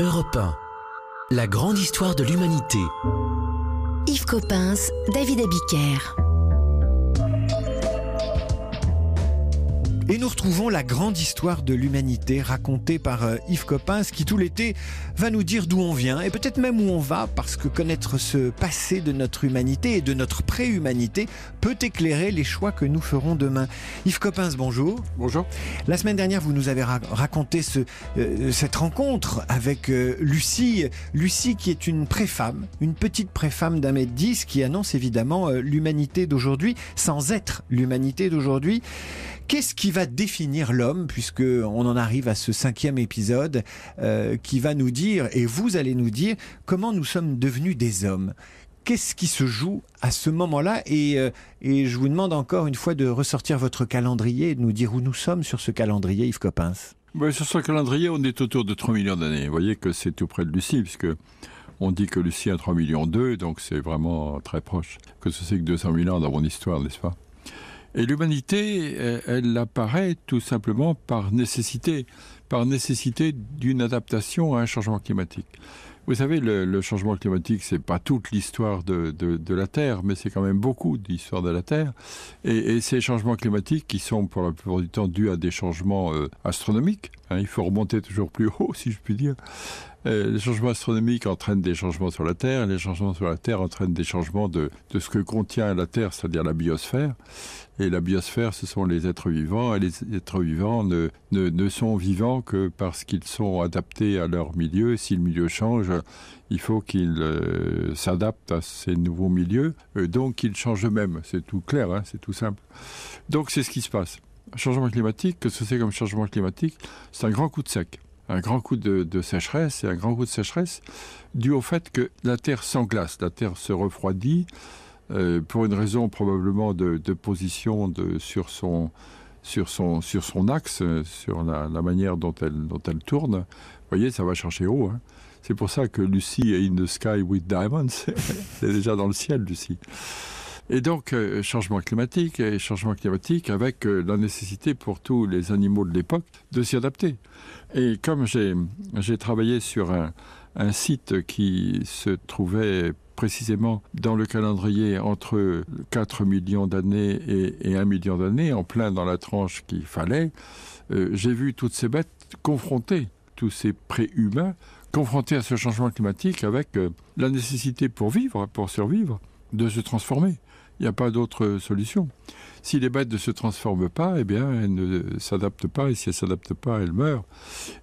Europe 1. La grande histoire de l'humanité. Yves Coppens, David Abiker. Et nous retrouvons la grande histoire de l'humanité racontée par euh, Yves Coppens qui tout l'été va nous dire d'où on vient et peut-être même où on va parce que connaître ce passé de notre humanité et de notre pré-humanité peut éclairer les choix que nous ferons demain. Yves Coppens, bonjour. Bonjour. La semaine dernière, vous nous avez ra raconté ce, euh, cette rencontre avec euh, Lucie. Lucie qui est une préfemme, une petite préfemme d'un mètre dix qui annonce évidemment euh, l'humanité d'aujourd'hui sans être l'humanité d'aujourd'hui. Qu'est-ce qui va définir l'homme, puisque on en arrive à ce cinquième épisode, euh, qui va nous dire, et vous allez nous dire, comment nous sommes devenus des hommes? Qu'est-ce qui se joue à ce moment-là? Et, euh, et je vous demande encore une fois de ressortir votre calendrier et de nous dire où nous sommes sur ce calendrier, Yves Coppens. Ouais, sur ce calendrier, on est autour de 3 millions d'années. Vous voyez que c'est tout près de Lucie, puisque on dit que Lucie a 3 millions 2, donc c'est vraiment très proche. Que ce c'est que 200 000 ans dans mon histoire, n'est-ce pas? Et l'humanité, elle, elle apparaît tout simplement par nécessité, par nécessité d'une adaptation à un changement climatique. Vous savez, le, changement climatique, c'est pas toute l'histoire de, de, de, la Terre, mais c'est quand même beaucoup d'histoire de la Terre. Et, ces changements climatiques, qui sont pour la plupart du temps dus à des changements euh, astronomiques, hein, il faut remonter toujours plus haut, si je puis dire. Euh, les changements astronomiques entraînent des changements sur la Terre, les changements sur la Terre entraînent des changements de, de ce que contient la Terre, c'est-à-dire la biosphère. Et la biosphère, ce sont les êtres vivants, et les êtres vivants ne, ne sont vivants que parce qu'ils sont adaptés à leur milieu. Si le milieu change, il faut qu'ils euh, s'adaptent à ces nouveaux milieux, euh, donc qu'ils changent eux-mêmes. C'est tout clair, hein, c'est tout simple. Donc c'est ce qui se passe. Changement climatique, que ce c'est comme changement climatique, c'est un grand coup de sec un grand coup de, sécheresse et un grand coup de sécheresse dû au fait que la terre s'englace, la terre se refroidit euh, pour une raison probablement de, position sur, son, axe, sur la, manière dont elle, dont elle tourne. Vous voyez, ça va chercher haut. Hein. C'est pour ça que Lucie est in the sky with diamonds. C'est déjà dans le ciel, Lucie. Et donc, euh, changement climatique et changement climatique avec euh, la nécessité pour tous les animaux de l'époque de s'y adapter. Et comme j'ai travaillé sur un, un site qui se trouvait précisément dans le calendrier entre 4 millions d'années et, et 1 million d'années, en plein dans la tranche qu'il fallait, euh, j'ai vu toutes ces bêtes confrontées, tous ces préhumains, confrontés à ce changement climatique avec euh, la nécessité pour vivre, pour survivre, de se transformer il n'y a pas d'autre solution. Si les bêtes ne se transforment pas, eh bien, elles ne s'adaptent pas, et si elles ne s'adaptent pas, elles meurent.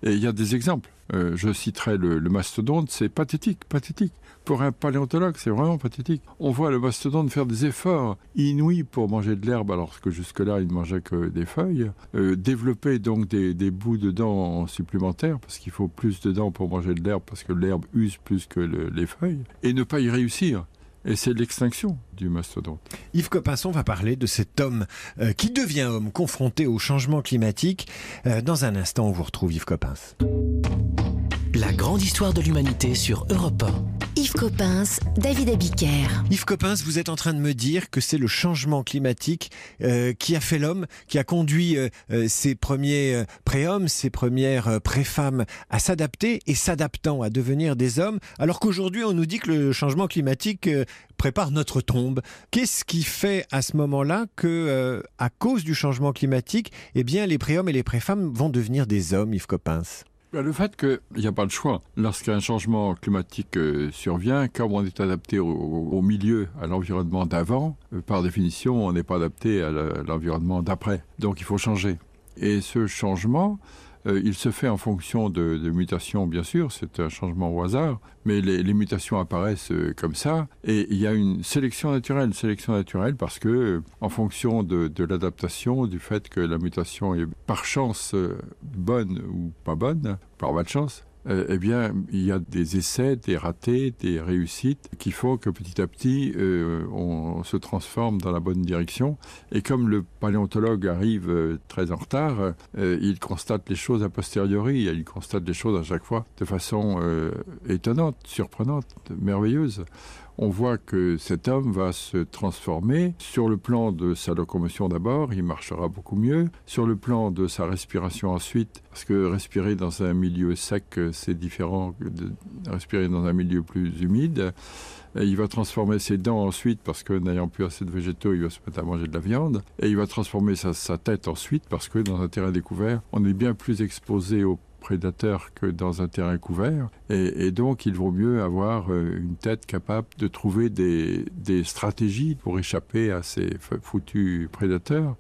Et il y a des exemples. Euh, je citerai le, mastodonte, c'est pathétique, pathétique. Pour un paléontologue, c'est vraiment pathétique. On voit le mastodonte faire des efforts inouïs pour manger de l'herbe, alors que jusque-là, il ne mangeait que des feuilles. Euh, développer donc des, bouts de dents supplémentaires, parce qu'il faut plus de dents pour manger de l'herbe, parce que l'herbe use plus que le, les feuilles, et ne pas y réussir et c'est l'extinction du mastodonte. Yves Copinson va parler de cet homme euh, qui devient homme confronté au changement climatique. Euh, dans un instant, on vous retrouve Yves Copins. La grande histoire de l'humanité sur Europe 1. Yves Coppens, David Abiker. Yves Coppens, vous êtes en train de me dire que c'est le changement climatique euh, qui a fait l'homme, qui a conduit euh, euh, ses premiers euh, préhommes, ses premières euh, préfemmes à s'adapter et s'adaptant à devenir des hommes, alors qu'aujourd'hui on nous dit que le changement climatique euh, prépare notre tombe. Qu'est-ce qui fait à ce moment-là que, euh, à cause du changement climatique, eh bien les préhommes et les préfemmes vont devenir des hommes, Yves Coppens? Le fait qu'il n'y a pas de choix, lorsqu'un changement climatique euh, survient, comme on est adapté au, au milieu, à l'environnement d'avant, euh, par définition, on n'est pas adapté à l'environnement d'après. Donc il faut changer. Et ce changement, euh, il se fait en fonction de, mutations, bien sûr, c'est un changement au hasard, mais les, mutations apparaissent euh, comme ça, et il y a une sélection naturelle, sélection naturelle parce que, euh, en fonction de, de l'adaptation, du fait que la mutation est par chance bonne ou pas bonne, par malchance, euh, eh bien, il y a des essais, des ratés, des réussites qui font que petit à petit, euh, on se transforme dans la bonne direction. Et comme le paléontologue arrive euh, très en retard, il constate les choses a posteriori, il constate les choses à chaque fois de façon étonnante, surprenante, merveilleuse. On voit que cet homme va se transformer sur le plan de sa locomotion d'abord, il marchera beaucoup mieux, sur le plan de sa respiration ensuite, parce que respirer dans un milieu sec, c'est différent de respirer dans un milieu plus humide. Il va transformer ses dents ensuite parce que n'ayant plus assez de végétaux, il va se mettre à manger de la viande. Et il va transformer sa, sa tête ensuite parce que dans un terrain découvert, on est bien plus exposé aux prédateurs que dans un terrain couvert. Et, donc, il vaut mieux avoir euh, une tête capable de trouver des, des stratégies pour échapper à ces foutus prédateurs.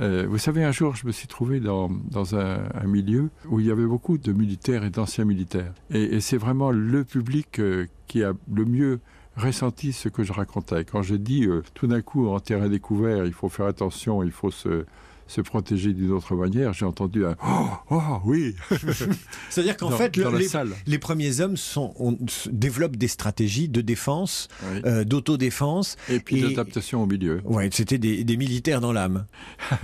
Euh, vous savez, un jour, je me suis trouvé dans, dans un, milieu où il y avait beaucoup de militaires et d'anciens militaires. Et, c'est vraiment le public euh, qui a le mieux ressenti ce que je racontais. Quand j'ai dit tout d'un coup en terrain découvert, il faut faire attention, il faut se se protéger d'une autre manière, j'ai entendu un oh, oh oui. C'est-à-dire qu'en fait, le, les, les, premiers hommes sont, on, développent des stratégies de défense, oui. euh, d'autodéfense. Et puis d'adaptation au milieu. Ouais, c'était des, des militaires dans l'âme.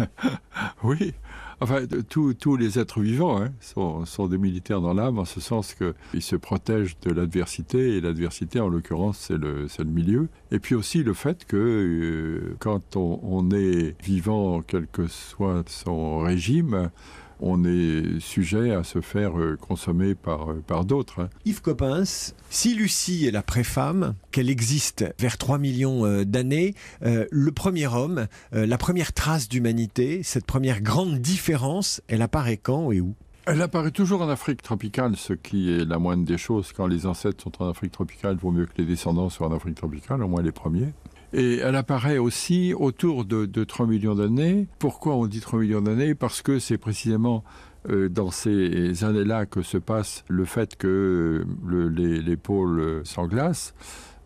oui. Enfin, tous, les êtres vivants hein, sont, des militaires dans l'âme, en ce sens qu'ils se protègent de l'adversité, et l'adversité, en l'occurrence, c'est le, milieu. Et puis aussi le fait que euh, quand on est vivant, quel que soit son régime, on est sujet à se faire euh, consommer par, euh, par d'autres. Hein. Yves Coppens, si Lucie est la préfemme, qu'elle existe vers 3 millions euh, d'années, euh, le premier homme, euh, la première trace d'humanité, cette première grande différence, elle apparaît quand et où? Elle apparaît toujours en Afrique tropicale, ce qui est la moindre des choses. Quand les ancêtres sont en Afrique tropicale, il vaut mieux que les descendants soient en Afrique tropicale, au moins les premiers. Et elle apparaît aussi autour de, de 3 millions d'années. Pourquoi on dit 3 millions d'années? Parce que c'est précisément euh, dans ces années-là que se passe le fait que le, les, les pôles s'englacent.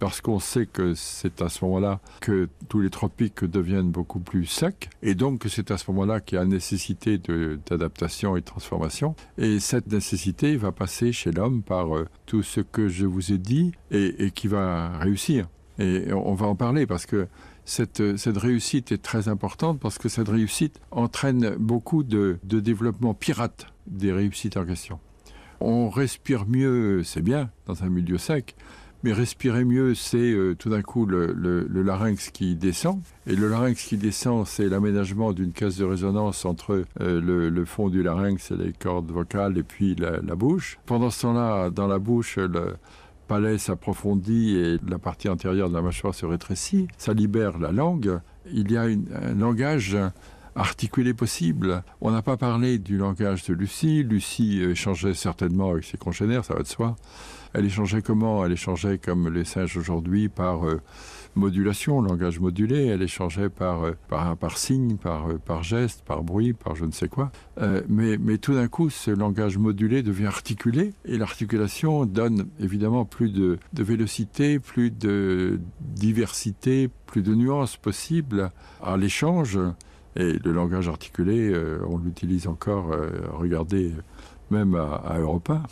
Parce qu'on sait que c'est à ce moment-là que tous les tropiques deviennent beaucoup plus secs. Et donc c'est à ce moment-là qu'il y a nécessité d'adaptation et de transformation. Et cette nécessité va passer chez l'homme par euh, tout ce que je vous ai dit et qui va réussir et on va en parler parce que cette, réussite est très importante parce que cette réussite entraîne beaucoup de, développement pirate des réussites en question. On respire mieux, c'est bien dans un milieu sec, mais respirer mieux, c'est euh, tout d'un coup le, larynx qui descend. Et le larynx qui descend, c'est l'aménagement d'une caisse de résonance entre euh, le, le fond du larynx et les cordes vocales et puis la, la bouche. Pendant ce temps-là, dans la bouche, le, palais s'approfondit et la partie antérieure de la mâchoire se rétrécit, ça libère la langue. Il y a un langage articulé possible. On n'a pas parlé du langage de Lucie. Lucie échangeait certainement avec ses congénères, ça va de soi. Elle échangeait comment? Elle échangeait comme les singes aujourd'hui par euh, modulation, langage modulé, elle échangeait par, euh, par, signe, par, euh, par geste, par bruit, par je ne sais quoi. Euh, mais, mais tout d'un coup, ce langage modulé devient articulé et l'articulation donne évidemment plus de, de vélocité, plus de diversité, plus de nuances possibles à l'échange. Et le langage articulé, euh, on l'utilise encore, euh, regardez, même à, à Europa.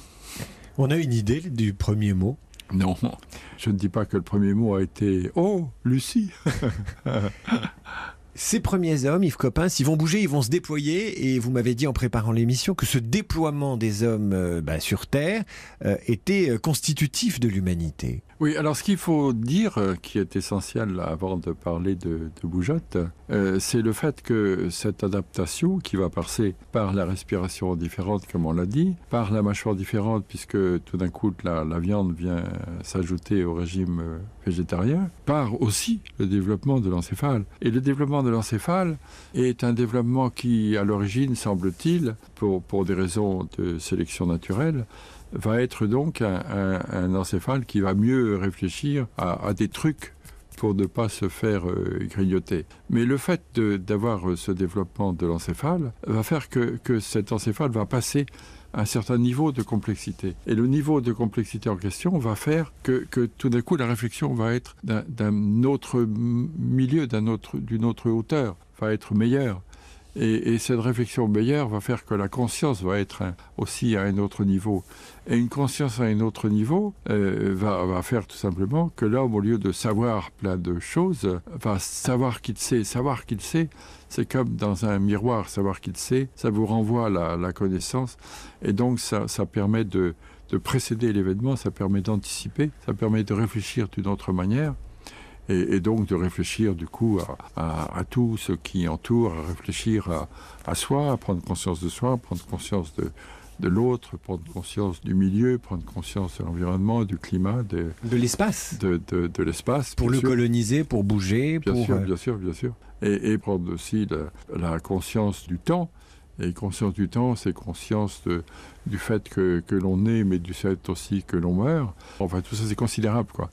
On a une idée du premier mot? Non, je ne dis pas que le premier mot a été « Oh, Lucie !» Ces premiers hommes, Yves Coppin, s'ils vont bouger, ils vont se déployer. Et vous m'avez dit en préparant l'émission que ce déploiement des hommes euh, bah, sur Terre euh, était constitutif de l'humanité. Oui, alors ce qu'il faut dire, euh, qui est essentiel avant de parler de, de euh, c'est le fait que cette adaptation qui va passer par la respiration différente, comme on l'a dit, par la mâchoire différente, puisque tout d'un coup la, viande vient s'ajouter au régime euh, végétarien, par aussi le développement de l'encéphale. Et le développement de l'encéphale est un développement qui, à l'origine, semble-t-il, pour des raisons de sélection naturelle, va être donc un, encéphale qui va mieux réfléchir à, à des trucs pour ne pas se faire euh, grignoter. Mais le fait d'avoir euh, ce développement de l'encéphale va faire que, que cet encéphale va passer un certain niveau de complexité. Et le niveau de complexité en question va faire que, que tout d'un coup la réflexion va être d'un autre milieu, d'une autre, autre hauteur, va être meilleure. Et, et, cette réflexion meilleure va faire que la conscience va être aussi à un autre niveau. Et une conscience à un autre niveau euh, va, faire tout simplement que l'homme, au lieu de savoir plein de choses, va savoir qu'il sait. Savoir qu'il sait, c'est comme dans un miroir, savoir qu'il sait, ça vous renvoie la, la connaissance. Et donc, ça, permet de précéder l'événement, ça permet d'anticiper, ça permet de réfléchir d'une autre manière et, et, donc de réfléchir du coup à, à, à, tout ce qui entoure, à réfléchir à, à, soi, à prendre conscience de soi, prendre conscience de, de l'autre, prendre conscience du milieu, prendre conscience de l'environnement, du climat, de, de l'espace, de, de, de l'espace, pour le sûr. coloniser, pour bouger, bien pour sûr, bien sûr, bien sûr, et, et prendre aussi la, la conscience du temps. Et conscience du temps, c'est conscience du fait que, l'on est, mais du fait aussi que l'on meurt. Enfin, tout ça, c'est considérable, quoi.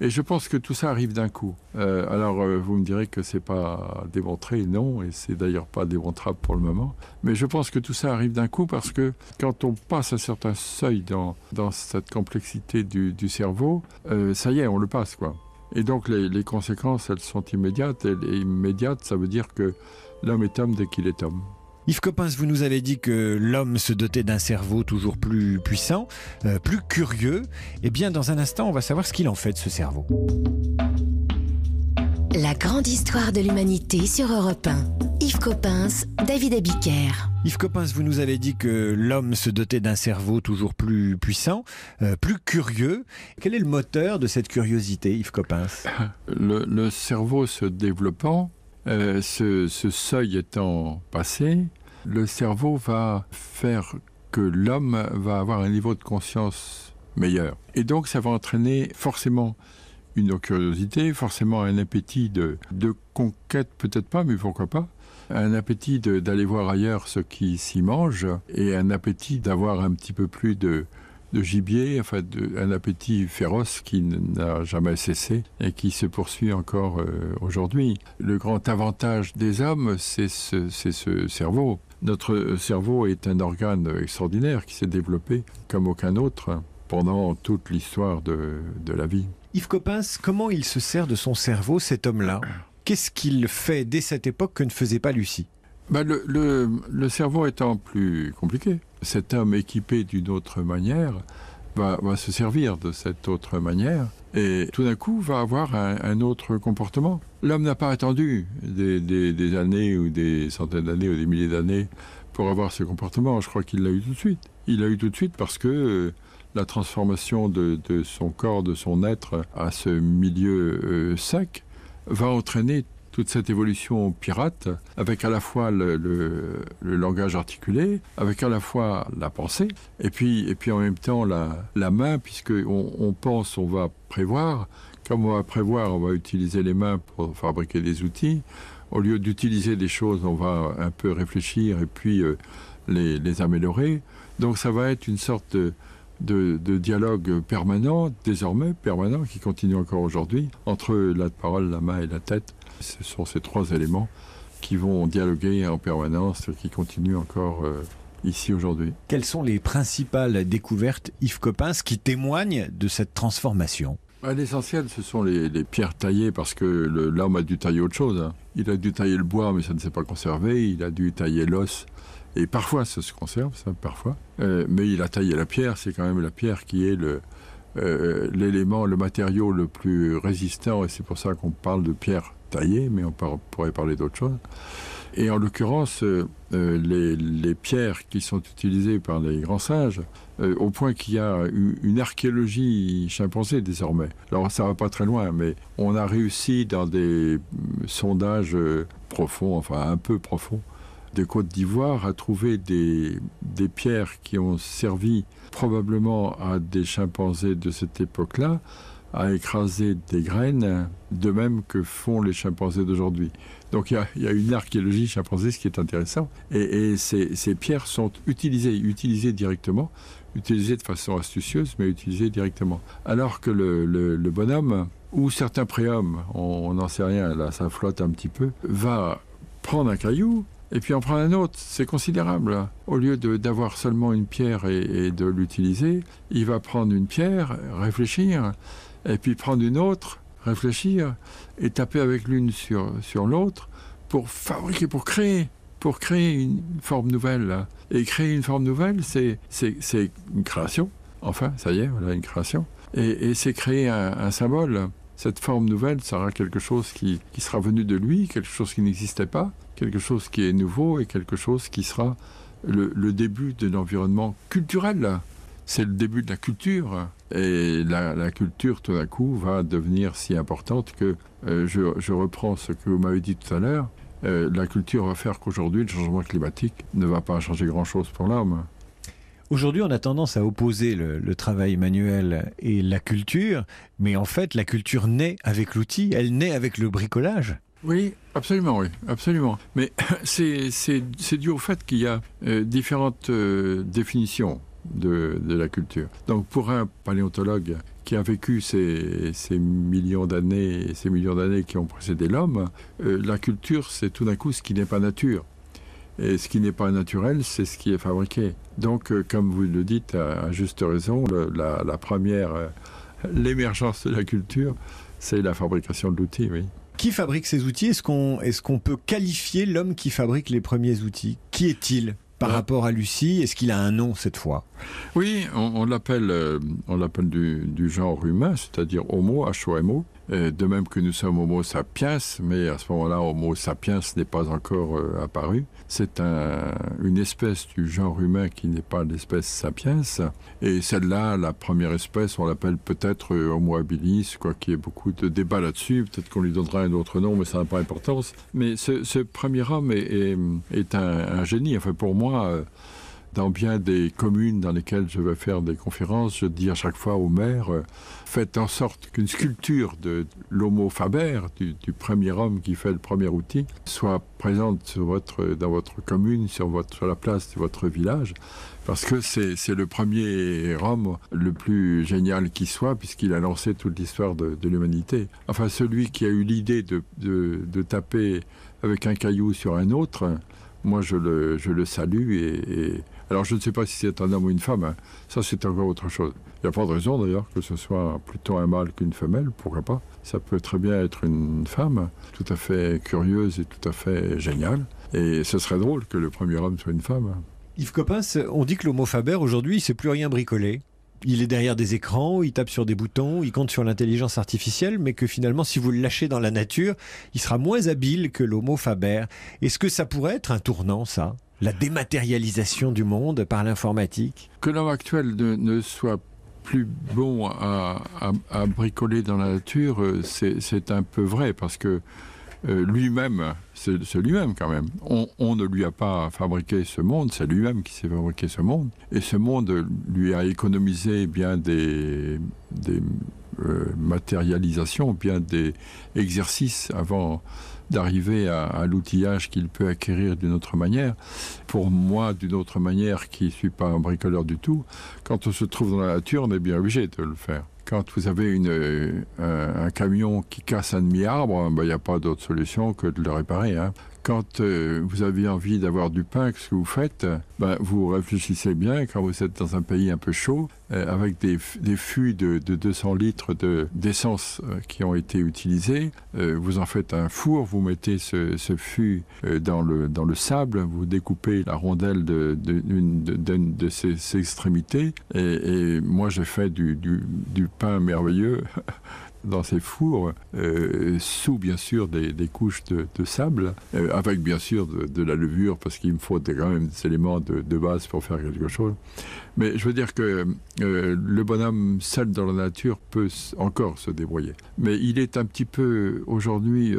Et je pense que tout ça arrive d'un coup. Euh, alors, euh, vous me direz que c'est pas démontré, non, et c'est d'ailleurs pas démontrable pour le moment. Mais je pense que tout ça arrive d'un coup parce que quand on passe un certain seuil dans, cette complexité du, cerveau, euh, ça y est, on le passe, quoi. Et donc, les, les conséquences, elles sont immédiates. Et immédiates, ça veut dire que l'homme est homme dès qu'il est homme. Yves Coppens, vous nous avez dit que l'homme se dotait d'un cerveau toujours plus puissant, euh, plus curieux. Eh bien, dans un instant, on va savoir ce qu'il en fait de ce cerveau. La grande histoire de l'humanité sur Europe 1. Yves Coppens, David Abiker. Yves Coppens, vous nous avez dit que l'homme se dotait d'un cerveau toujours plus puissant, euh, plus curieux. Quel est le moteur de cette curiosité, Yves Coppens le, le cerveau se développant, euh, ce, ce seuil étant passé, le cerveau va faire que l'homme va avoir un niveau de conscience meilleur. Et donc ça va entraîner forcément une curiosité, forcément un appétit de, de conquête, peut-être pas, mais pourquoi pas, un appétit d'aller voir ailleurs ce qui s'y mange, et un appétit d'avoir un petit peu plus de, de gibier, enfin un appétit féroce qui n'a jamais cessé et qui se poursuit encore euh, aujourd'hui. Le grand avantage des hommes, c'est ce, ce cerveau. Notre cerveau est un organe extraordinaire qui s'est développé comme aucun autre pendant toute l'histoire de, de la vie. Yves Coppens, comment il se sert de son cerveau, cet homme-là? Qu'est-ce qu'il fait dès cette époque que ne faisait pas Lucie? Ben le, le, le cerveau étant plus compliqué, cet homme équipé d'une autre manière va, se servir de cette autre manière et tout d'un coup va avoir un, autre comportement. L'homme n'a pas attendu des, années ou des centaines d'années ou des milliers d'années pour avoir ce comportement. Je crois qu'il l'a eu tout de suite. Il l'a eu tout de suite parce que euh, la transformation de, de son corps, de son être à ce milieu euh, sec va entraîner toute cette évolution pirate avec à la fois le, langage articulé, avec à la fois la pensée, et puis, et puis en même temps la, la main, puisque on, on pense, on va prévoir, comme on va prévoir, on va utiliser les mains pour fabriquer des outils, au lieu d'utiliser des choses, on va un peu réfléchir et puis euh, les, améliorer. Donc ça va être une sorte de, de dialogue permanent, désormais permanent, qui continue encore aujourd'hui, entre la parole, la main et la tête. Ce sont ces trois éléments qui vont dialoguer en permanence, qui continuent encore euh, ici aujourd'hui. Quelles sont les principales découvertes Yves Coppens qui témoignent de cette transformation? L'essentiel, ce sont les, les, pierres taillées parce que l'homme a dû tailler autre chose. Hein. Il a dû tailler le bois, mais ça ne s'est pas conservé. Il a dû tailler l'os, et parfois ça se conserve, ça, parfois. Euh, mais il a taillé la pierre, c'est quand même la pierre qui est le, euh, l'élément, le matériau le plus résistant, et c'est pour ça qu'on parle de pierre mais on pourrait parler d'autre chose. Et en l'occurrence, euh, les, les pierres qui sont utilisées par les grands singes, euh, au point qu'il y a une, archéologie chimpanzé désormais. Alors ça va pas très loin, mais on a réussi dans des sondages euh, profonds, enfin un peu profonds, de Côte d'Ivoire à trouver des, des pierres qui ont servi probablement à des chimpanzés de cette époque-là à écraser des graines, de même que font les chimpanzés d'aujourd'hui. Donc il y, a, une archéologie chimpanzé, ce qui est intéressant. Et, ces, pierres sont utilisées, utilisées directement, utilisées de façon astucieuse, mais utilisées directement. Alors que le, bonhomme, ou certains préhommes, on n'en sait rien, là ça flotte un petit peu, va prendre un caillou, et puis en prendre un autre, c'est considérable. Au lieu d'avoir seulement une pierre et de l'utiliser, il va prendre une pierre, réfléchir, et puis prendre une autre, réfléchir, et taper avec l'une sur, sur l'autre pour fabriquer, pour créer pour créer une forme nouvelle. Là. Et créer une forme nouvelle, c'est une création. Enfin, ça y est, voilà une création. Et, et c'est créer un, un, symbole. Cette forme nouvelle sera quelque chose qui, qui sera venu de lui, quelque chose qui n'existait pas, quelque chose qui est nouveau et quelque chose qui sera le, le début de l'environnement culturel. C'est le début de la culture. Et la, la culture, tout d'un coup, va devenir si importante que euh, je, je reprends ce que vous m'avez dit tout à l'heure. Euh, la culture va faire qu'aujourd'hui, le changement climatique ne va pas changer grand-chose pour l'homme. Aujourd'hui, on a tendance à opposer le, le, travail manuel et la culture, mais en fait, la culture naît avec l'outil, elle naît avec le bricolage. Oui, absolument, oui, absolument. Mais c'est dû au fait qu'il y a euh, différentes définitions de, la culture. Donc, pour un paléontologue qui a vécu ces, millions d'années, ces millions d'années qui ont précédé l'homme, euh, la culture, c'est tout d'un coup ce qui n'est pas nature. Et ce qui n'est pas naturel, c'est ce qui est fabriqué. Donc, euh, comme vous le dites à, juste raison, la, première, euh, l'émergence de la culture, c'est la fabrication de l'outil. Qui fabrique ces outils? Est-ce qu'on est qu'on peut qualifier l'homme qui fabrique les premiers outils? Qui est-il? Par ouais. rapport à Lucie Est-ce qu'il a un nom cette fois? Oui, on, on l'appelle euh, on l'appelle du, du genre humain, c'est-à-dire Homo, H-O-M-O. Euh, de même que nous sommes Homo sapiens, mais à ce moment-là, Homo sapiens n'est pas encore euh, apparu. C'est un, une espèce du genre humain qui n'est pas l'espèce sapiens. Et celle-là, la première espèce, on l'appelle peut-être euh, Homo habilis, quoi qu'il y ait beaucoup de débats là-dessus. Peut-être qu'on lui donnera un autre nom, mais ça n'a pas d'importance. Mais ce, premier homme est, un, génie. Enfin, pour moi, dans bien des communes dans lesquelles je vais faire des conférences, je dis à chaque fois au maire euh, faites en sorte qu'une sculpture de l'homo faber, du, premier homme qui fait le premier outil, soit présente dans votre commune, sur, la place de votre village, parce que c'est le premier homme le plus génial qui soit, puisqu'il a lancé toute l'histoire de, l'humanité. Enfin, celui qui a eu l'idée de, taper avec un caillou sur un autre, moi je le, salue et alors je ne sais pas si c'est un homme ou une femme hein. ça c'est encore autre chose. Il n'y a pas de raison d'ailleurs que ce soit plutôt un mâle qu'une femelle pourquoi pas. Ça peut très bien être une femme tout à fait curieuse et tout à fait géniale. Et ce serait drôle que le premier homme soit une femme. Yves Coppens on dit que l'homo faber aujourd'hui c'est plus rien bricolé il est derrière des écrans, il tape sur des boutons, il compte sur l'intelligence artificielle, mais que finalement, si vous le lâchez dans la nature, il sera moins habile que l'homo faber. Est-ce que ça pourrait être un tournant, ça? La dématérialisation du monde par l'informatique Que l'homme actuel ne, soit plus bon à, bricoler dans la nature, euh, c'est un peu vrai, parce que euh, lui-même, c'est lui-même quand même. On, ne lui a pas fabriqué ce monde, c'est lui-même qui s'est fabriqué ce monde. Et ce monde lui a économisé bien des, des euh, matérialisations, bien des exercices avant d'arriver à, l'outillage qu'il peut acquérir d'une autre manière. Pour moi, d'une autre manière, qui ne suis pas un bricoleur du tout, quand on se trouve dans la nature, on est bien obligé de le faire quand vous avez une, euh, un camion qui casse un demi-arbre, il n'y a pas d'autre solution que de le réparer. Hein. Quand euh, vous avez envie d'avoir du pain, ce que vous faites, ben, vous réfléchissez bien quand vous êtes dans un pays un peu chaud, euh, avec des, des fûts de, de 200 litres d'essence de, euh, qui ont été utilisés, vous en faites un four, vous mettez ce, ce fût dans, le, dans le sable, vous découpez la rondelle de, de, de, ces extrémités, et, moi j'ai fait du, du pain merveilleux. dans ces fours euh, sous bien sûr des, couches de, sable euh, avec bien sûr de, la levure parce qu'il me faut des, quand même des éléments de, base pour faire quelque chose. Mais je veux dire que euh, le bonhomme seul dans la nature peut encore se débrouiller. Mais il est un petit peu aujourd'hui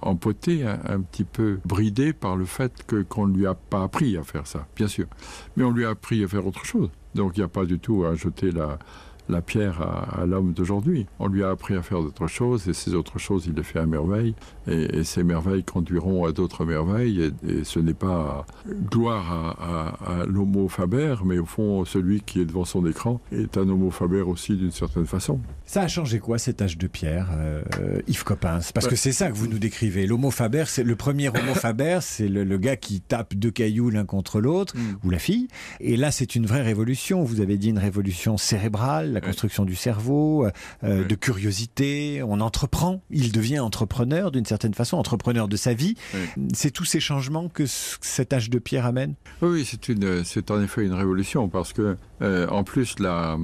empoté un, un petit peu bridé par le fait que qu'on ne lui a pas appris à faire ça bien sûr. Mais on lui a appris à faire autre chose. Donc il n'y a pas du tout à jeter la la pierre à, l'homme d'aujourd'hui. On lui a appris à faire d'autres choses et ces autres choses il les fait à merveille et, et ces merveilles conduiront à d'autres merveilles et, et ce n'est pas gloire à, à, à l'homo faber mais au fond celui qui est devant son écran est un homo faber aussi d'une certaine façon. Ça a changé quoi cet âge de pierre euh, Yves Coppens Parce que c'est ça que vous nous décrivez. L'homo faber, c'est le premier homo faber, c'est le, le gars qui tape deux cailloux l'un contre l'autre mm. ou la fille. Et là c'est une vraie révolution. Vous avez dit une révolution cérébrale la construction du cerveau, euh, de curiosité. On entreprend. Il devient entrepreneur d'une certaine façon, entrepreneur de sa vie. C'est tous ces changements que cet âge de pierre amène? Oui, c'est une, c'est en effet une révolution parce que euh, en plus la,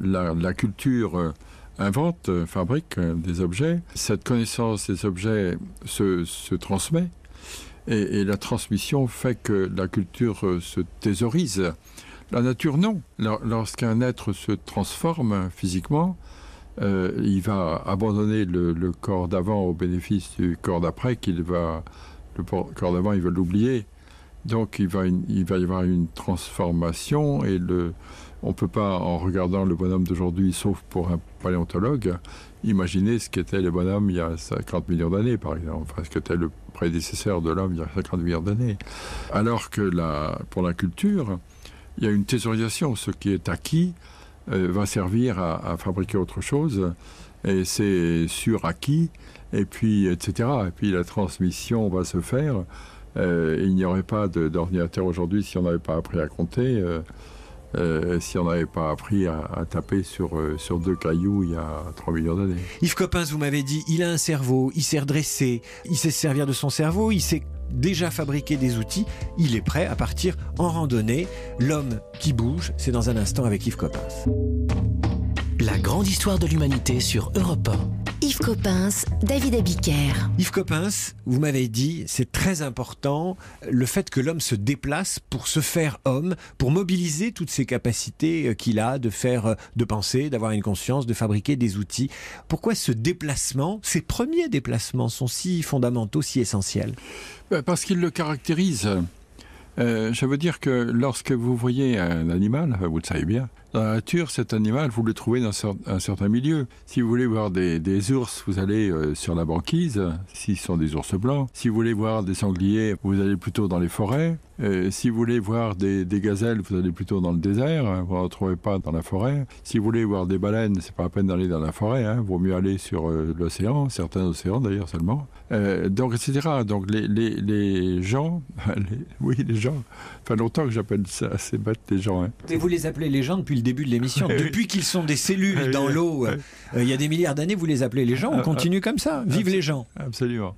la, la, culture euh, invente, euh, fabrique des objets. Cette connaissance des objets se, se transmet et, et, la transmission fait que la culture se thésaurise. La nature, non. Lorsqu'un être se transforme physiquement, euh, il va abandonner le, corps d'avant au bénéfice du corps d'après, qu'il va le corps d'avant, il va l'oublier. Donc il va, il va y avoir une transformation et le, on ne peut pas, en regardant le bonhomme d'aujourd'hui, sauf pour un paléontologue, imaginer ce qu'était le bonhomme il y a 50 millions d'années, par exemple, enfin, ce qu'était le prédécesseur de l'homme il y a 50 millions d'années. Alors que pour la culture, il y a une thésaurisation. Ce qui est acquis va servir à, fabriquer autre chose, et c'est sur acquis, et puis, etc. Et puis la transmission va se faire. Euh, il n'y aurait pas d'ordinateur aujourd'hui si on n'avait pas appris à compter, euh, euh, si on n'avait pas appris à, taper sur, euh, sur deux cailloux il y a 3 millions d'années. Yves Coppens, vous m'avez dit, il a un cerveau, il sait redresser, il sait se servir de son cerveau, il sait déjà fabriquer des outils, il est prêt à partir en randonnée. L'homme qui bouge, c'est dans un instant avec Yves Coppens. La grande histoire de l'humanité sur Europe 1. Yves Coppens, David Abiker. Yves Coppens, vous m'avez dit, c'est très important le fait que l'homme se déplace pour se faire homme, pour mobiliser toutes ces capacités euh, qu'il a de faire, euh, de penser, d'avoir une conscience, de fabriquer des outils. Pourquoi ce déplacement, ces premiers déplacements sont si fondamentaux, si essentiels? Parce qu'ils le caractérisent. Euh, je veux dire que lorsque vous voyez un animal, vous le savez bien, dans la nature, cet animal, vous le trouvez dans un certain milieu. Si vous voulez voir des, ours, vous allez euh, sur la banquise, s'ils sont des ours blancs. Si vous voulez voir des sangliers, vous allez plutôt dans les forêts. Euh, si vous voulez voir des, des, gazelles, vous allez plutôt dans le désert, hein, vous ne retrouvez pas dans la forêt. Si vous voulez voir des baleines, c'est pas la peine d'aller dans la forêt, hein, vaut mieux aller sur euh, l'océan, certains océans d'ailleurs seulement. Euh, donc, etc. Donc, les, les, les gens, les, oui, les gens, enfin longtemps que j'appelle ça assez bête les gens. Hein. Et vous les appelez les gens depuis le début de l'émission, depuis qu'ils sont des cellules dans l'eau, il y a des milliards d'années, vous les appelez les gens, on continue comme ça, vive les gens. Absolument.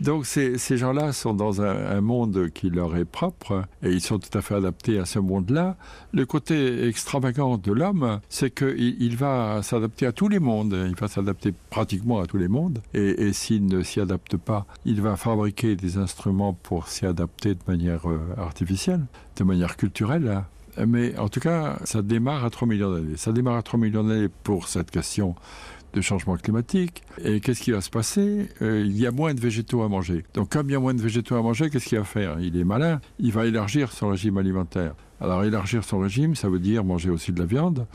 Donc ces, gens-là sont dans un, monde qui leur est propre et ils sont tout à fait adaptés à ce monde-là. Le côté extravagant de l'homme, c'est qu'il il va s'adapter à tous les mondes, il va s'adapter pratiquement à tous les mondes et, et s'il ne s'y adapte pas, il va fabriquer des instruments pour s'y adapter de manière euh, artificielle, de manière culturelle. Mais en tout cas, ça démarre à 3 millions d'années. Ça démarre à 3 millions d'années pour cette question de changement climatique. Et qu'est-ce qui va se passer? Euh, Il y a moins de végétaux à manger. Donc comme il y a moins de végétaux à manger, qu'est-ce qu'il va faire? Il est malin, il va élargir son régime alimentaire. Alors élargir son régime, ça veut dire manger aussi de la viande.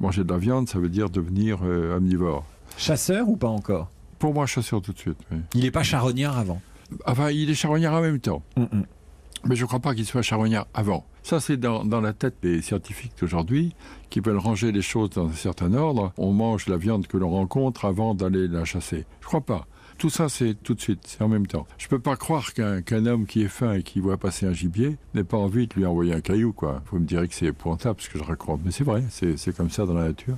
Manger de la viande, ça veut dire devenir euh, omnivore. Chasseur ou pas encore? Pour moi, chasseur tout de suite. Oui. Il n'est pas charognard avant? Enfin, il est charognard en même temps. Mm -mm. Mais je ne crois pas qu'il soit charognard avant. Ça, c'est dans, la tête des scientifiques d'aujourd'hui qui veulent ranger les choses dans un certain ordre. On mange la viande que l'on rencontre avant d'aller la chasser. Je crois pas. Tout ça, c'est tout de suite, c'est en même temps. Je peux pas croire qu'un qu homme qui est faim et qui voit passer un gibier n'ait pas envie de lui envoyer un caillou. Quoi. Vous me direz que c'est épouvantable ce que je raconte, mais c'est vrai, c'est comme ça dans la nature.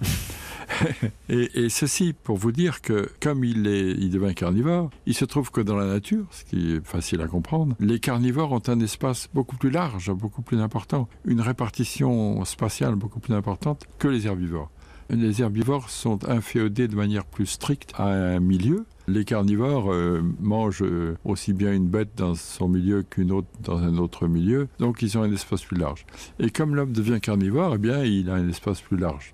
et, ceci pour vous dire que comme il, est, il devient carnivore, il se trouve que dans la nature, ce qui est facile à comprendre, les carnivores ont un espace beaucoup plus large, beaucoup plus important, une répartition spatiale beaucoup plus importante que les herbivores. Les herbivores sont inféodés de manière plus stricte à un milieu. Les carnivores euh, mangent euh, aussi bien une bête dans son milieu qu'une autre dans un autre milieu, donc ils ont un espace plus large. Et comme l'homme devient carnivore, eh bien, il a un espace plus large.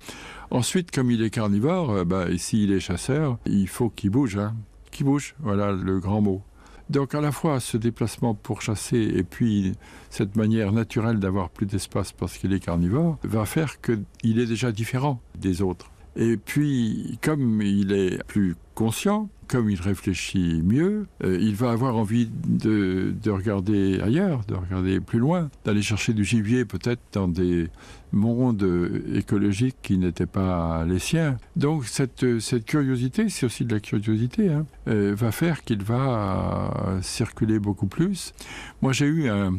Ensuite, comme il est carnivore, euh, bah, et s'il est chasseur, il faut qu'il bouge, hein, qu'il bouge, voilà le grand mot. Donc à la fois ce déplacement pour chasser et puis cette manière naturelle d'avoir plus d'espace parce qu'il est carnivore va faire qu'il est déjà différent des autres. Et puis comme il est plus conscient, comme il réfléchit mieux, euh, il va avoir envie de, de regarder ailleurs, de regarder plus loin, d'aller chercher du gibier peut-être dans des mondes écologiques qui n'étaient pas les siens. Donc cette, cette curiosité, c'est aussi de la curiosité, hein, euh, va faire qu'il va circuler beaucoup plus. Moi j'ai eu un,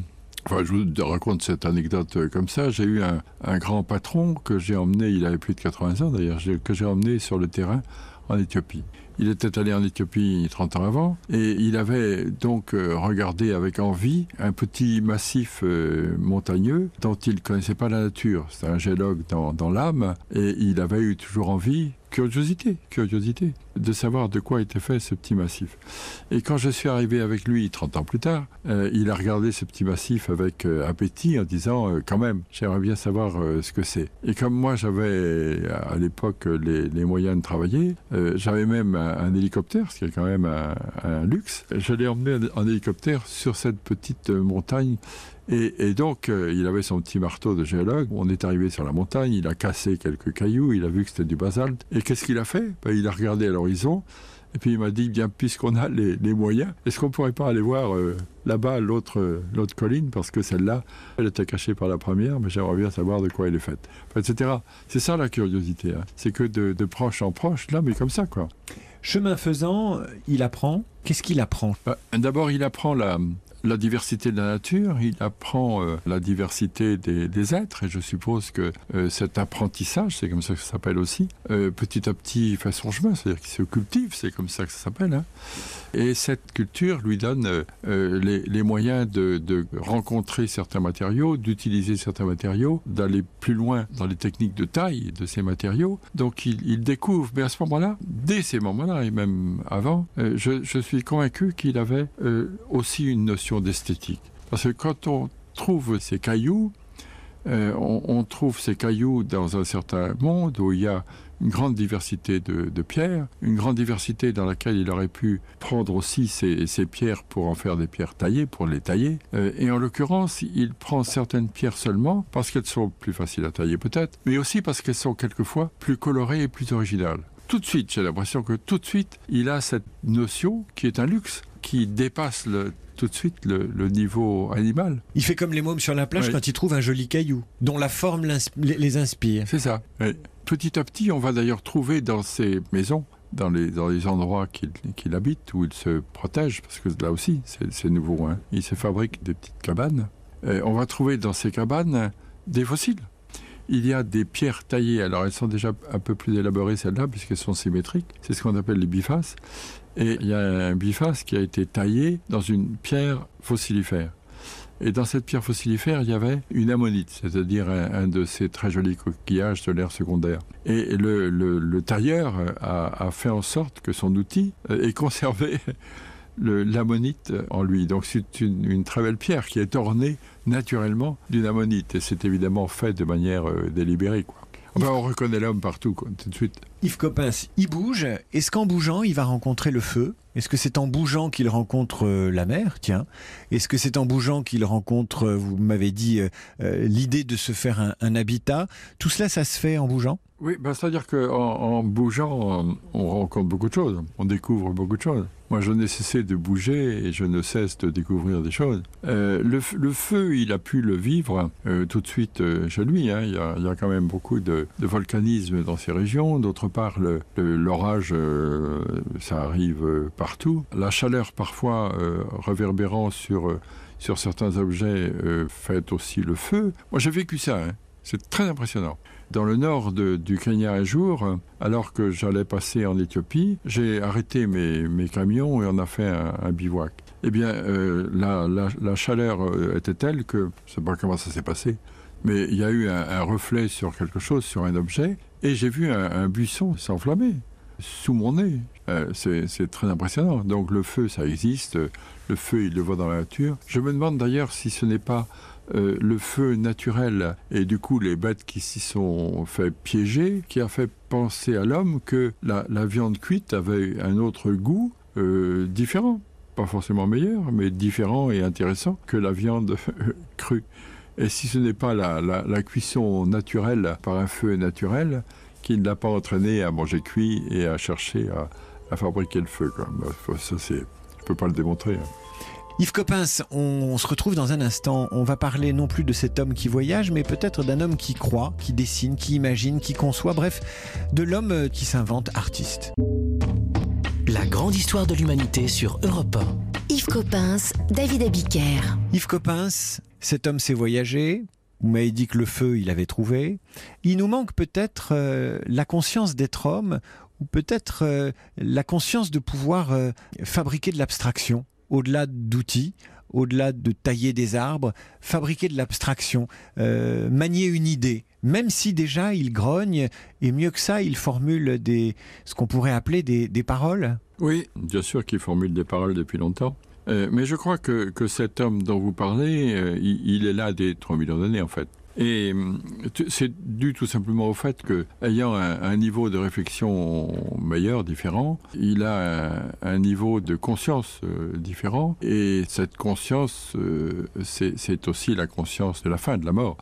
Enfin, je vous raconte cette anecdote euh, comme ça. J'ai eu un, grand patron que j'ai emmené, il avait plus de 80 ans d'ailleurs, que j'ai emmené sur le terrain en Éthiopie. Il était allé en Éthiopie 30 ans avant et il avait donc euh, regardé avec envie un petit massif euh, montagneux dont il ne connaissait pas la nature. C'était un géologue dans l'âme et il avait eu toujours envie curiosité, curiosité, de savoir de quoi était fait ce petit massif. Et quand je suis arrivé avec lui 30 ans plus tard, euh, il a regardé ce petit massif avec euh, appétit en disant euh, quand même, j'aimerais bien savoir ce que c'est. Et comme moi j'avais à l'époque les, moyens de travailler, j'avais même un, un, hélicoptère, ce qui est quand même un, un luxe. Je l'ai emmené en hélicoptère sur cette petite montagne et, et, donc, euh, il avait son petit marteau de géologue. On est arrivé sur la montagne, il a cassé quelques cailloux, il a vu que c'était du basalte. Et qu'est-ce qu'il a fait? Ben, Il a regardé à l'horizon. Et puis il m'a dit, bien, puisqu'on a les, les, moyens, est-ce qu'on pourrait pas aller voir euh, là-bas l'autre l'autre colline? Parce que celle-là, elle était cachée par la première, mais j'aimerais bien savoir de quoi elle est faite. Enfin, etc. C'est ça la curiosité. Hein. C'est que de, de proche en proche, là, mais comme ça, quoi. Chemin faisant, il apprend. Qu'est-ce qu'il apprend? Ben, D'abord, il apprend la, la diversité de la nature, il apprend euh, la diversité des, êtres, et je suppose que euh, cet apprentissage, c'est comme ça que ça s'appelle aussi, euh, petit à petit fait son chemin, c'est-à-dire qu'il se cultive, c'est comme ça que ça s'appelle. Hein. Et cette culture lui donne les, moyens de, rencontrer certains matériaux, d'utiliser certains matériaux, d'aller plus loin dans les techniques de taille de ces matériaux. Donc il, découvre, mais à ce moment-là, dès ces moments-là, et même avant, je, je, suis convaincu qu'il avait aussi une notion d'esthétique. Parce que quand on trouve ces cailloux, euh, on, trouve ces cailloux dans un certain monde où il y a une grande diversité de, pierres, une grande diversité dans laquelle il aurait pu prendre aussi ces, ces pierres pour en faire des pierres taillées, pour les tailler. Euh, et en l'occurrence, il prend certaines pierres seulement parce qu'elles sont plus faciles à tailler peut-être, mais aussi parce qu'elles sont quelquefois plus colorées et plus originales. Tout de suite, j'ai l'impression que tout de suite, il a cette notion qui est un luxe, qui dépasse le tout de suite le, le, niveau animal. Il fait comme les mômes sur la plage oui. quand il trouve un joli caillou, dont la forme les inspire. C'est ça. Oui. Petit à petit, on va d'ailleurs trouver dans ces maisons, dans les, dans les endroits qu'il qu habite, où il se protège, parce que là aussi, c'est nouveau. Hein. Il se fabrique des petites cabanes. Et on va trouver dans ces cabanes des fossiles. Il y a des pierres taillées, alors elles sont déjà un peu plus élaborées celles-là, puisqu'elles sont symétriques. C'est ce qu'on appelle les bifaces. Et il y a un biface qui a été taillé dans une pierre fossilifère. Et dans cette pierre fossilifère, il y avait une ammonite, c'est-à-dire un, de ces très jolis coquillages de l'ère secondaire. Et le, le, le tailleur a, fait en sorte que son outil ait conservé l'ammonite en lui. Donc c'est une, très belle pierre qui est ornée naturellement d'une ammonite. Et c'est évidemment fait de manière euh, délibérée. Enfin, on reconnaît l'homme partout, tout de suite. Yves Coppens, il bouge. Est-ce qu'en bougeant, il va rencontrer le feu? Est-ce que c'est en bougeant qu'il rencontre euh, la mer? Tiens. Est-ce que c'est en bougeant qu'il rencontre, euh, vous m'avez dit, euh, l'idée de se faire un, habitat? Tout cela, ça se fait en bougeant? Oui, ben, c'est-à-dire qu'en en bougeant, on rencontre beaucoup de choses. On découvre beaucoup de choses. Moi, je n'ai cessé de bouger et je ne cesse de découvrir des choses. Le, feu, il a pu le vivre tout de suite chez lui. Hein. Il, y a, quand même beaucoup de, de volcanisme dans ces régions. D'autre part, l'orage, euh, ça arrive euh, partout. La chaleur, parfois, euh, réverbérant sur, sur certains objets, fait aussi le feu. Moi, j'ai vécu ça. Hein. C'est très impressionnant dans le nord du Kenya un jour, alors que j'allais passer en Éthiopie, j'ai arrêté mes, mes, camions et on a fait un, bivouac. Eh bien, la, la, chaleur était telle que, je ne sais pas comment ça s'est passé, mais il y a eu un, reflet sur quelque chose, sur un objet, et j'ai vu un, buisson s'enflammer sous mon nez. Euh, C'est très impressionnant. Donc le feu, ça existe. Le feu, il le voit dans la nature. Je me demande d'ailleurs si ce n'est pas euh, le feu naturel et du coup les bêtes qui s'y sont fait piéger qui a fait penser à l'homme que la, la, viande cuite avait un autre goût euh, différent pas forcément meilleur mais différent et intéressant que la viande crue et si ce n'est pas la, cuisson naturelle par un feu naturel qui ne l'a pas entraîné à manger cuit et à chercher à, fabriquer le feu quoi. ça je peux pas le démontrer hein. Yves Coppens, on, on, se retrouve dans un instant. On va parler non plus de cet homme qui voyage, mais peut-être d'un homme qui croit, qui dessine, qui imagine, qui conçoit, bref, de l'homme qui s'invente artiste. La grande histoire de l'humanité sur Europe 1. Yves Coppens, David Abiker. Yves Coppens, cet homme s'est voyagé. Vous m'avez dit que le feu, il avait trouvé. Il nous manque peut-être euh, la conscience d'être homme ou peut-être euh, la conscience de pouvoir euh, fabriquer de l'abstraction au-delà d'outils, au-delà de tailler des arbres, fabriquer de l'abstraction, euh, manier une idée, même si déjà il grogne, et mieux que ça, il formule des, ce qu'on pourrait appeler des, des paroles. Oui, bien sûr qu'il formule des paroles depuis longtemps. Euh, mais je crois que, que, cet homme dont vous parlez, euh, il, est là des 3 millions d'années en fait. Et c'est dû tout simplement au fait que, ayant un, niveau de réflexion meilleur, différent, il a un, niveau de conscience euh, différent. Et cette conscience, euh, c'est aussi la conscience de la fin, de la mort.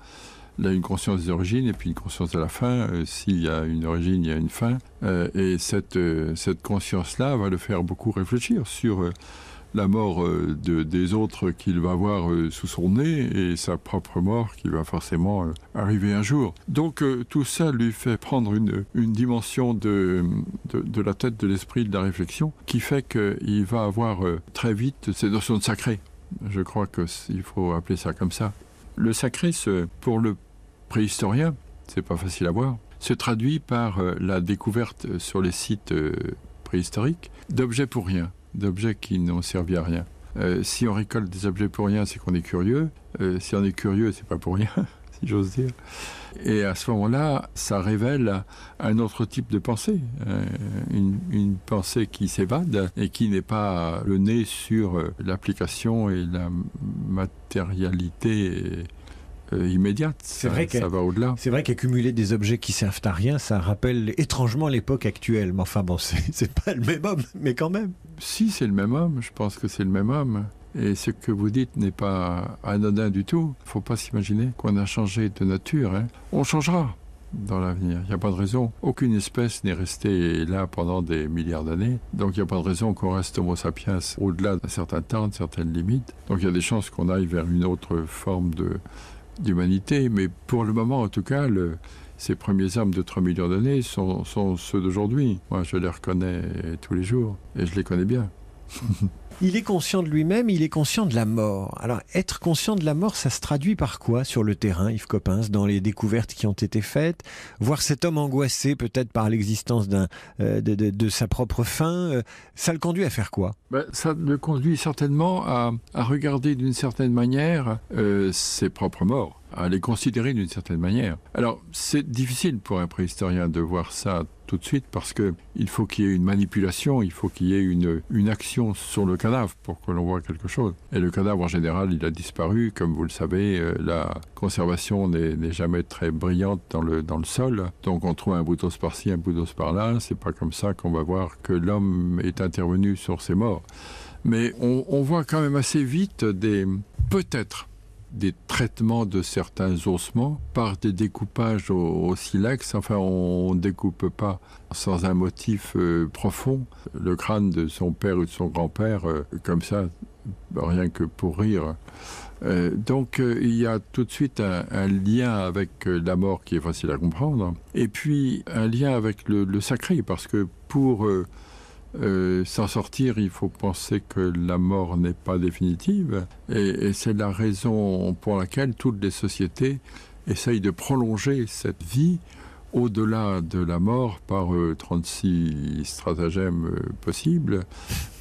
Là, une conscience des origines et puis une conscience de la fin. Euh, S'il y a une origine, il y a une fin. Euh, et cette, cette conscience-là va le faire beaucoup réfléchir sur la mort euh, de, des autres qu'il va voir euh, sous son nez et sa propre mort qui va forcément euh, arriver un jour. Donc tout ça lui fait prendre une, une dimension de, de, de, la tête, de l'esprit, de la réflexion qui fait qu'il va avoir très vite ces notions de sacré. Je crois qu'il faut appeler ça comme ça. Le sacré, pour le préhistorien, c'est pas facile à voir, se traduit par la découverte sur les sites préhistoriques d'objets pour rien d'objets qui n'ont servi à rien. Euh, si on récolte des objets pour rien, c'est qu'on est curieux. Euh, si on est curieux, c'est pas pour rien, si j'ose dire. Et à ce moment-là, ça révèle un autre type de pensée, euh, une, pensée qui s'évade et qui n'est pas le nez sur l'application et la matérialité euh, immédiate. C'est vrai que ça va au-delà. C'est vrai qu'accumuler des objets qui servent à rien, ça rappelle étrangement l'époque actuelle. Mais enfin bon, c'est pas le même homme, mais quand même. Si c'est le même homme, je pense que c'est le même homme. Et ce que vous dites n'est pas anodin du tout. Il ne faut pas s'imaginer qu'on a changé de nature. Hein. On changera dans l'avenir. Il n'y a pas de raison. Aucune espèce n'est restée là pendant des milliards d'années. Donc il n'y a pas de raison qu'on reste Homo sapiens au-delà d'un certain temps, de certaines limites. Donc il y a des chances qu'on aille vers une autre forme de, d'humanité, mais pour le moment, en tout cas, ces premiers hommes de 3 millions d'années sont, ceux d'aujourd'hui. Moi, je les reconnais tous les jours, et je les connais bien. Il est conscient de lui-même, il est conscient de la mort. Alors, être conscient de la mort, ça se traduit par quoi sur le terrain, Yves Coppens, dans les découvertes qui ont été faites? Voir cet homme angoissé peut-être par l'existence euh, de, sa propre fin, euh, ça le conduit à faire quoi? Ben, Ça le conduit certainement à, à regarder d'une certaine manière euh, ses propres morts à les considérer d'une certaine manière. Alors, c'est difficile pour un préhistorien de voir ça tout de suite parce que il faut qu'il y ait une manipulation, il faut qu'il y ait une, une action sur le cadavre pour que l'on voit quelque chose. Et le cadavre, en général, il a disparu. Comme vous le savez, euh, la conservation n'est jamais très brillante dans le, dans le sol. Donc, on trouve un bout d'os par-ci, un bout d'os par-là. C'est pas comme ça qu'on va voir que l'homme est intervenu sur ses morts. Mais on voit quand même assez vite des peut-être des traitements de certains ossements par des découpages au, au silex. Enfin, on ne découpe pas sans un motif euh, profond le crâne de son père ou de son grand-père euh, comme ça, rien que pour rire. Euh, donc il y a tout de suite un, lien avec la mort qui est facile à comprendre et puis un lien avec le sacré parce que pour euh, s'en sortir, il faut penser que la mort n'est pas définitive et, c'est la raison pour laquelle toutes les sociétés essayent de prolonger cette vie au-delà de la mort par euh, 36 stratagèmes euh, possibles,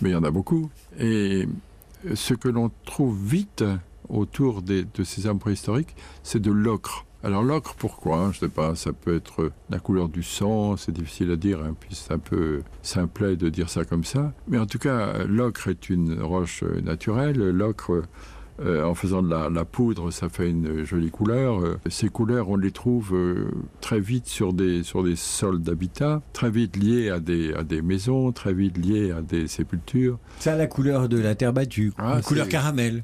mais il y en a beaucoup. Et ce que l'on trouve vite autour de ces hommes préhistoriques, c'est de l'ocre. Alors l'ocre, pourquoi Je ne sais pas, ça peut être la couleur du sang, c'est difficile à dire, hein, puis c'est un peu simplet de dire ça comme ça. Mais en tout cas, l'ocre est une roche naturelle. L'ocre, euh, en faisant de la, la poudre, ça fait une jolie couleur. Ces couleurs, on les trouve euh, très vite sur des, sur des sols d'habitat, très vite liés à des, à des maisons, très vite liés à des sépultures. Ça a la couleur de la terre battue, ah, une couleur caramel.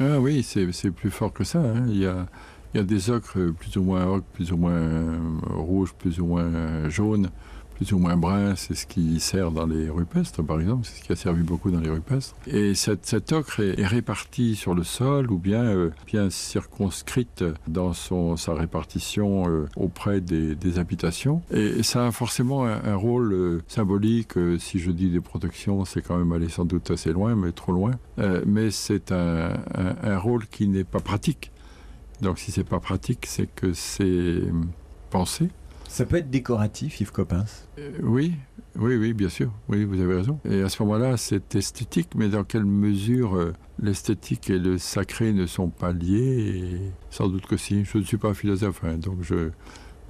Ah oui, c'est plus fort que ça. Hein. Il y a il y a des ocres plus ou moins ocre, plus ou moins euh, rouge, plus ou moins jaune, plus ou moins brun, c'est ce qui sert dans les rupestres, par exemple, c'est ce qui a servi beaucoup dans les rupestres. Et cette, cette ocre est, répartie sur le sol ou bien, euh, bien circonscrite dans son, sa répartition euh, auprès des, des, habitations. Et ça a forcément un, rôle euh, symbolique. si je dis des protections, c'est quand même aller sans doute assez loin, mais trop loin. mais c'est un, un rôle qui n'est pas pratique. Donc si c'est pas pratique, c'est que c'est pensé ça peut être décoratif, Yves Coppens euh, Oui, oui, oui, bien sûr. Oui, vous avez raison. Et à ce moment-là, c'est esthétique, mais dans quelle mesure euh, l'esthétique et le sacré ne sont pas liés? Sans doute que si. Je ne suis pas philosophe, hein, donc je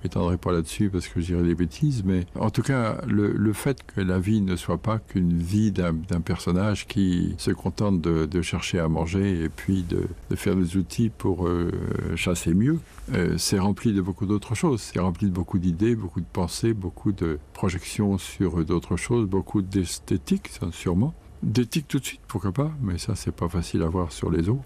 m'étendrai pas là-dessus parce que je dirais des bêtises, mais en tout cas, le, le fait que la vie ne soit pas qu'une vie d'un personnage qui se contente de, de, chercher à manger et puis de, de faire des outils pour euh, chasser mieux, euh, c'est rempli de beaucoup d'autres choses. C'est rempli de beaucoup d'idées, beaucoup de pensées, beaucoup de projections sur d'autres choses, beaucoup d'esthétique, sûrement. D'éthique tout de suite, pourquoi pas, mais ça, c'est pas facile à voir sur les eaux.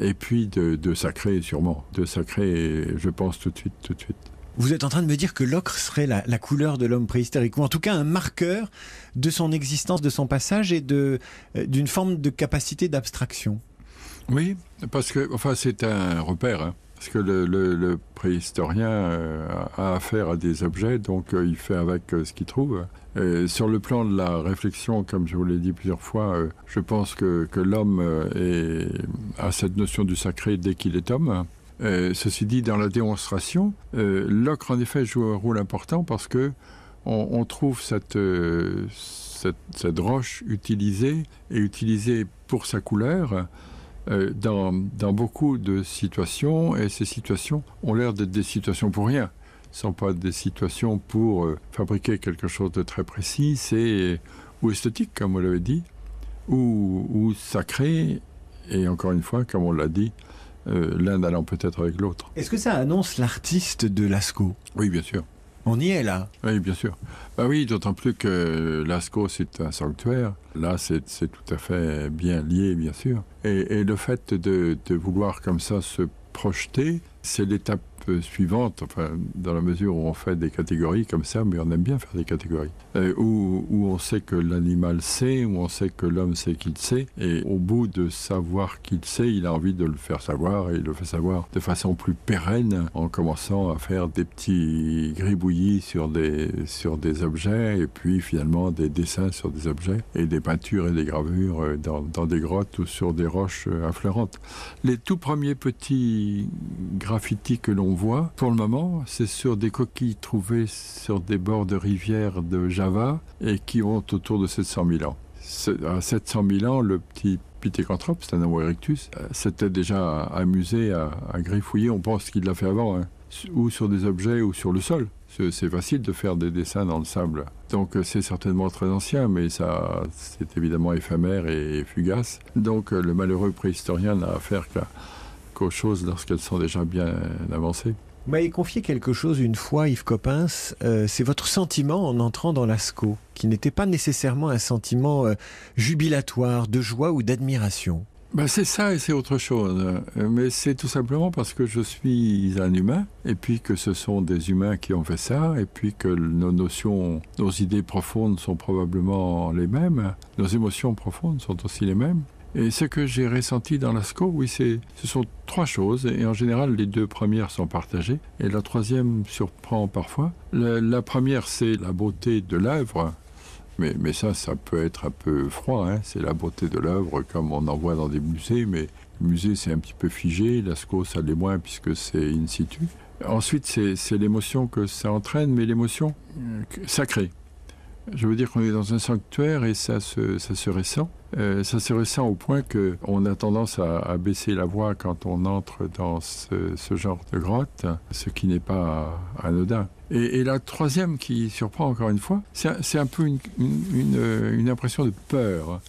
Et puis de, de sacré, sûrement. De sacré, je pense tout de suite, tout de suite. Vous êtes en train de me dire que l'ocre serait la, couleur de l'homme préhistorique, ou en tout cas un marqueur de son existence, de son passage et euh, d'une forme de capacité d'abstraction. Oui, parce que enfin c'est un repère. Hein. Parce que le, préhistorien euh, a affaire à des objets, donc euh, il fait avec ce qu'il trouve. Sur le plan de la réflexion, comme je vous l'ai dit plusieurs fois, je pense que, que l'homme a cette notion du sacré dès qu'il est homme. Euh, ceci dit, dans la démonstration, euh, l'ocre en effet joue un rôle important parce que on, on trouve cette, euh, cette, cette roche utilisée et utilisée pour sa couleur dans, dans beaucoup de situations et ces situations ont l'air d'être des situations pour rien. Ce ne sont pas des situations pour fabriquer quelque chose de très précis, c'est ou esthétique, comme vous l'avez dit, ou, ou sacré, et encore une fois, comme on l'a dit, l'un allant peut-être avec l'autre. Est-ce que ça annonce l'artiste de Lascaux? Oui, bien sûr. On y est là. Oui, bien sûr. Bah oui, d'autant plus que Lascaux, c'est un sanctuaire. Là, c'est tout à fait bien lié, bien sûr. Et, et le fait de, de vouloir comme ça se projeter, c'est l'étape suivante, enfin, dans la mesure où on fait des catégories comme ça, mais on aime bien faire des catégories, euh, où, où on sait que l'animal sait, où on sait que l'homme sait qu'il sait, et au bout de savoir qu'il sait, il a envie de le faire savoir, et il le fait savoir de façon plus pérenne, en commençant à faire des petits gribouillis sur des, sur des objets, et puis finalement des dessins sur des objets, et des peintures et des gravures dans, dans des grottes ou sur des roches affleurantes. Les tout premiers petits graffitis que l'on pour le moment, c'est sur des coquilles trouvées sur des bords de rivières de Java et qui ont autour de 700 000 ans. À 700 000 ans, le petit Pithecanthrope, c'est un Homo erectus, s'était déjà amusé à, à griffouiller, on pense qu'il l'a fait avant, hein, ou sur des objets ou sur le sol. C'est facile de faire des dessins dans le sable. Donc c'est certainement très ancien, mais ça c'est évidemment éphémère et fugace. Donc le malheureux préhistorien n'a affaire qu'à qu'aux choses lorsqu'elles sont déjà bien avancées. Vous m'avez confié quelque chose une fois, Yves Coppens, euh, c'est votre sentiment en entrant dans l'ASCO, qui n'était pas nécessairement un sentiment euh, jubilatoire, de joie ou d'admiration. Ben c'est ça et c'est autre chose. Mais c'est tout simplement parce que je suis un humain, et puis que ce sont des humains qui ont fait ça, et puis que nos notions, nos idées profondes sont probablement les mêmes, nos émotions profondes sont aussi les mêmes. Et ce que j'ai ressenti dans l'ASCO, oui, ce sont trois choses, et en général, les deux premières sont partagées, et la troisième surprend parfois. La, première, c'est la beauté de l'œuvre, mais, mais ça, ça peut être un peu froid, hein. c'est la beauté de l'œuvre, comme on en voit dans des musées, mais le musée, c'est un petit peu figé, l'ASCO, ça l'est moins, puisque c'est in situ. Ensuite, c'est l'émotion que ça entraîne, mais l'émotion sacrée. Je veux dire qu'on est dans un sanctuaire et ça se, ressent. Euh, ça se ressent au point qu'on a tendance à, baisser la voix quand on entre dans ce, genre de grotte, ce qui n'est pas anodin. Et, la troisième qui surprend encore une fois, c'est un peu une impression de peur.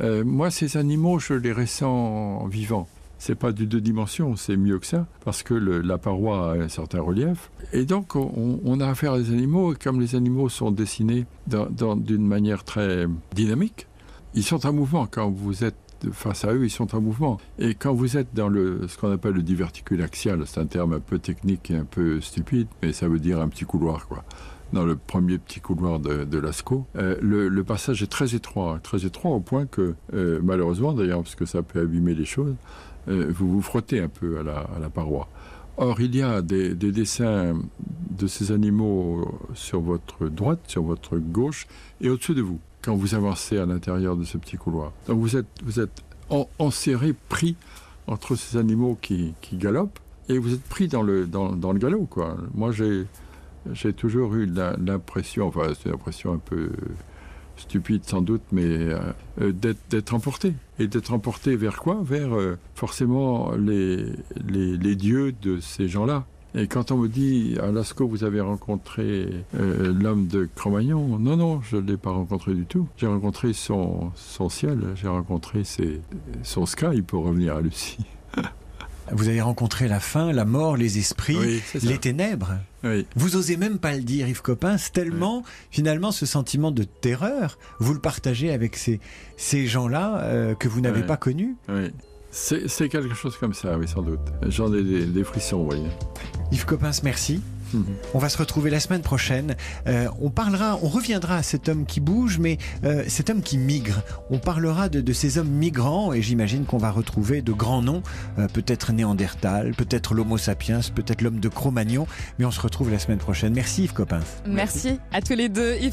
Euh, moi, ces animaux, je les ressens vivants c'est pas du deux dimensions, c'est mieux que ça, parce que la paroi a un certain relief. Et donc, on, a affaire à des animaux, et comme les animaux sont dessinés d'une manière très dynamique, ils sont en mouvement quand vous êtes face à eux, ils sont en mouvement. Et quand vous êtes dans le, ce qu'on appelle le diverticule axial, c'est un terme un peu technique et un peu stupide, mais ça veut dire un petit couloir, quoi. dans le premier petit couloir de, de Lascaux. Euh, le, passage est très étroit, très étroit au point que, euh, malheureusement d'ailleurs, parce que ça peut abîmer les choses, vous vous frottez un peu à la, paroi. Or, il y a des, des, dessins de ces animaux sur votre droite, sur votre gauche et au-dessus de vous, quand vous avancez à l'intérieur de ce petit couloir. Donc vous êtes, vous êtes en, enserré, pris entre ces animaux qui, galopent, et vous êtes pris dans le, dans, le galop. Moi, j'ai j'ai toujours eu l'impression, enfin c'est une impression un peu stupide sans doute, mais euh, d'être emporté. Et d'être emporté vers quoi? Vers euh, forcément les, les, dieux de ces gens-là. Et quand on me dit à Lascaux, vous avez rencontré euh, l'homme de Cro-Magnon, non, non, je ne l'ai pas rencontré du tout. J'ai rencontré son, son ciel, j'ai rencontré ses, son sky pour revenir à Lucie. Vous avez rencontré la faim, la mort, les esprits, oui, les ténèbres. Oui. Vous osez même pas le dire, Yves Coppens, tellement oui. finalement ce sentiment de terreur, vous le partagez avec ces, ces gens-là euh, que vous n'avez pas connus. Oui. C'est quelque chose comme ça, oui, sans doute. J'en ai des, des, frissons, vous voyez. Yves Coppens, merci. On va se retrouver la semaine prochaine. Euh, on parlera, on reviendra à cet homme qui bouge, mais euh, cet homme qui migre. On parlera de, de ces hommes migrants et j'imagine qu'on va retrouver de grands noms, euh, peut-être Néandertal, peut-être l'Homo sapiens, peut-être l'homme de Cro-Magnon. Mais on se retrouve la semaine prochaine. Merci Yves Coppens. Merci, Merci à tous les deux. Yves